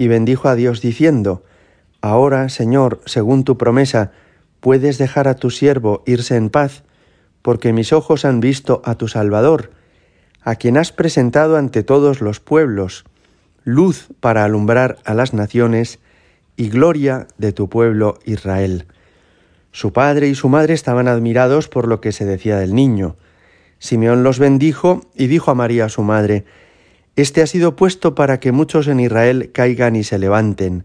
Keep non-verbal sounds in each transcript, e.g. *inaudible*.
y bendijo a Dios diciendo, Ahora, Señor, según tu promesa, puedes dejar a tu siervo irse en paz, porque mis ojos han visto a tu Salvador, a quien has presentado ante todos los pueblos, luz para alumbrar a las naciones y gloria de tu pueblo Israel. Su padre y su madre estaban admirados por lo que se decía del niño. Simeón los bendijo y dijo a María su madre, este ha sido puesto para que muchos en Israel caigan y se levanten,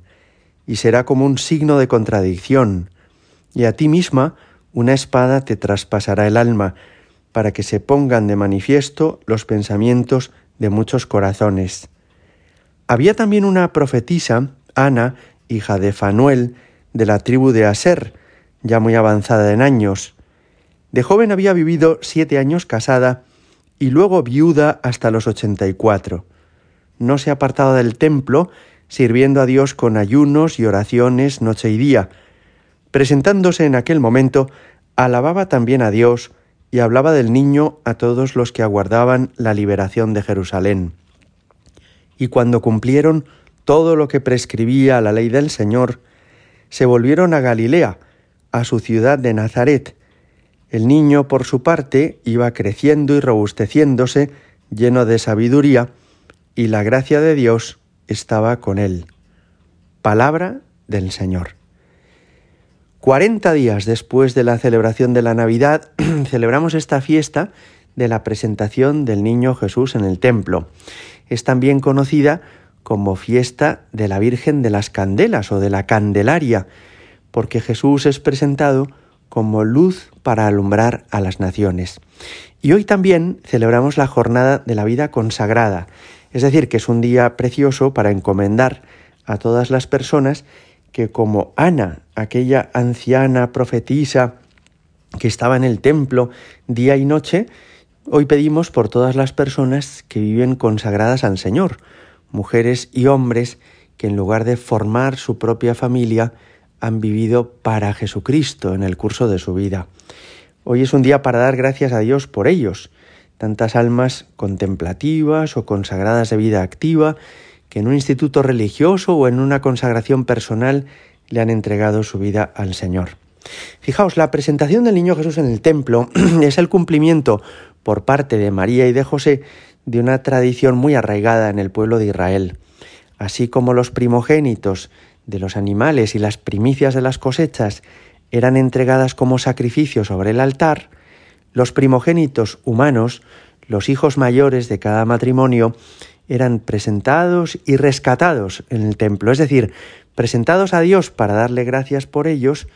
y será como un signo de contradicción, y a ti misma una espada te traspasará el alma, para que se pongan de manifiesto los pensamientos de muchos corazones. Había también una profetisa, Ana, hija de Fanuel, de la tribu de Aser, ya muy avanzada en años. De joven había vivido siete años casada y luego viuda hasta los ochenta y cuatro. No se apartaba del templo, sirviendo a Dios con ayunos y oraciones noche y día. Presentándose en aquel momento, alababa también a Dios y hablaba del niño a todos los que aguardaban la liberación de Jerusalén. Y cuando cumplieron todo lo que prescribía la ley del Señor, se volvieron a Galilea, a su ciudad de Nazaret, el niño, por su parte, iba creciendo y robusteciéndose, lleno de sabiduría, y la gracia de Dios estaba con él. Palabra del Señor. Cuarenta días después de la celebración de la Navidad, *clears throat* celebramos esta fiesta de la presentación del niño Jesús en el templo. Es también conocida como fiesta de la Virgen de las Candelas o de la Candelaria, porque Jesús es presentado como luz para alumbrar a las naciones. Y hoy también celebramos la jornada de la vida consagrada, es decir, que es un día precioso para encomendar a todas las personas que como Ana, aquella anciana profetisa que estaba en el templo día y noche, hoy pedimos por todas las personas que viven consagradas al Señor, mujeres y hombres que en lugar de formar su propia familia, han vivido para Jesucristo en el curso de su vida. Hoy es un día para dar gracias a Dios por ellos, tantas almas contemplativas o consagradas de vida activa que en un instituto religioso o en una consagración personal le han entregado su vida al Señor. Fijaos, la presentación del niño Jesús en el templo *clears throat* es el cumplimiento por parte de María y de José de una tradición muy arraigada en el pueblo de Israel. Así como los primogénitos de los animales y las primicias de las cosechas eran entregadas como sacrificio sobre el altar, los primogénitos humanos, los hijos mayores de cada matrimonio, eran presentados y rescatados en el templo, es decir, presentados a Dios para darle gracias por ellos,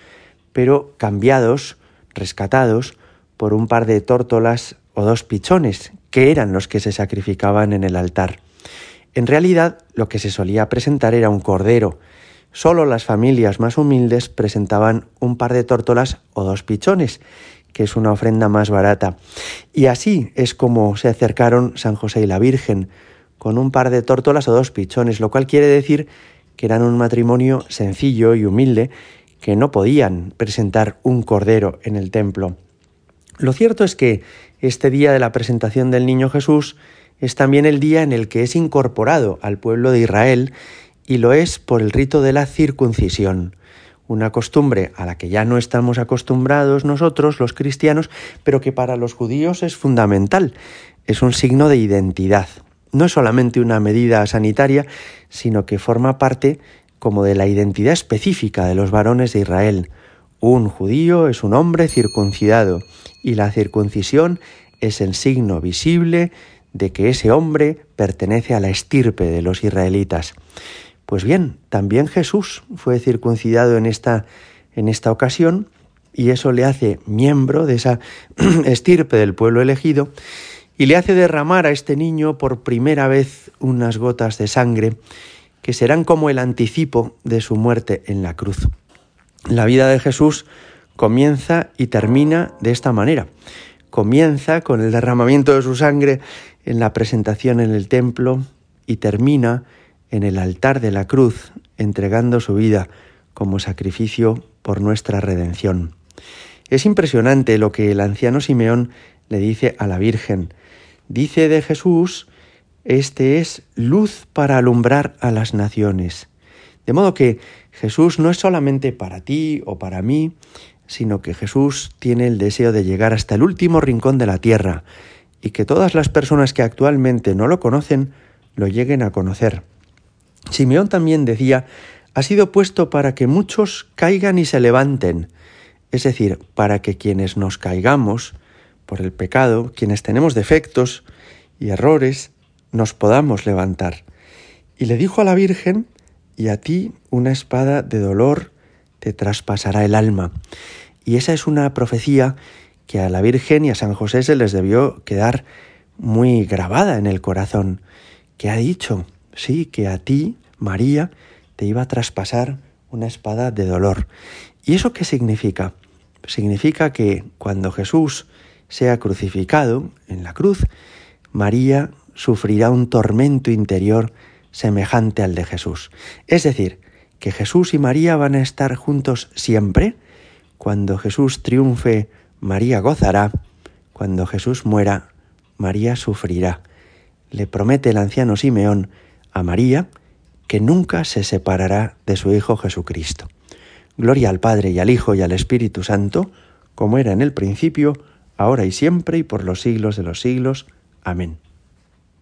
pero cambiados, rescatados, por un par de tórtolas o dos pichones, que eran los que se sacrificaban en el altar. En realidad, lo que se solía presentar era un cordero, Solo las familias más humildes presentaban un par de tórtolas o dos pichones, que es una ofrenda más barata. Y así es como se acercaron San José y la Virgen, con un par de tórtolas o dos pichones, lo cual quiere decir que eran un matrimonio sencillo y humilde, que no podían presentar un cordero en el templo. Lo cierto es que este día de la presentación del niño Jesús es también el día en el que es incorporado al pueblo de Israel y lo es por el rito de la circuncisión, una costumbre a la que ya no estamos acostumbrados nosotros, los cristianos, pero que para los judíos es fundamental, es un signo de identidad. No es solamente una medida sanitaria, sino que forma parte como de la identidad específica de los varones de Israel. Un judío es un hombre circuncidado y la circuncisión es el signo visible de que ese hombre pertenece a la estirpe de los israelitas. Pues bien, también Jesús fue circuncidado en esta, en esta ocasión y eso le hace miembro de esa *clears throat* estirpe del pueblo elegido y le hace derramar a este niño por primera vez unas gotas de sangre que serán como el anticipo de su muerte en la cruz. La vida de Jesús comienza y termina de esta manera. Comienza con el derramamiento de su sangre en la presentación en el templo y termina en el altar de la cruz, entregando su vida como sacrificio por nuestra redención. Es impresionante lo que el anciano Simeón le dice a la Virgen. Dice de Jesús, este es luz para alumbrar a las naciones. De modo que Jesús no es solamente para ti o para mí, sino que Jesús tiene el deseo de llegar hasta el último rincón de la tierra y que todas las personas que actualmente no lo conocen lo lleguen a conocer. Simeón también decía, ha sido puesto para que muchos caigan y se levanten, es decir, para que quienes nos caigamos por el pecado, quienes tenemos defectos y errores, nos podamos levantar. Y le dijo a la Virgen, y a ti una espada de dolor te traspasará el alma. Y esa es una profecía que a la Virgen y a San José se les debió quedar muy grabada en el corazón, que ha dicho, sí, que a ti, María, te iba a traspasar una espada de dolor. ¿Y eso qué significa? Significa que cuando Jesús sea crucificado en la cruz, María sufrirá un tormento interior semejante al de Jesús. Es decir, que Jesús y María van a estar juntos siempre. Cuando Jesús triunfe, María gozará. Cuando Jesús muera, María sufrirá. Le promete el anciano Simeón a María que nunca se separará de su Hijo Jesucristo. Gloria al Padre y al Hijo y al Espíritu Santo, como era en el principio, ahora y siempre y por los siglos de los siglos. Amén.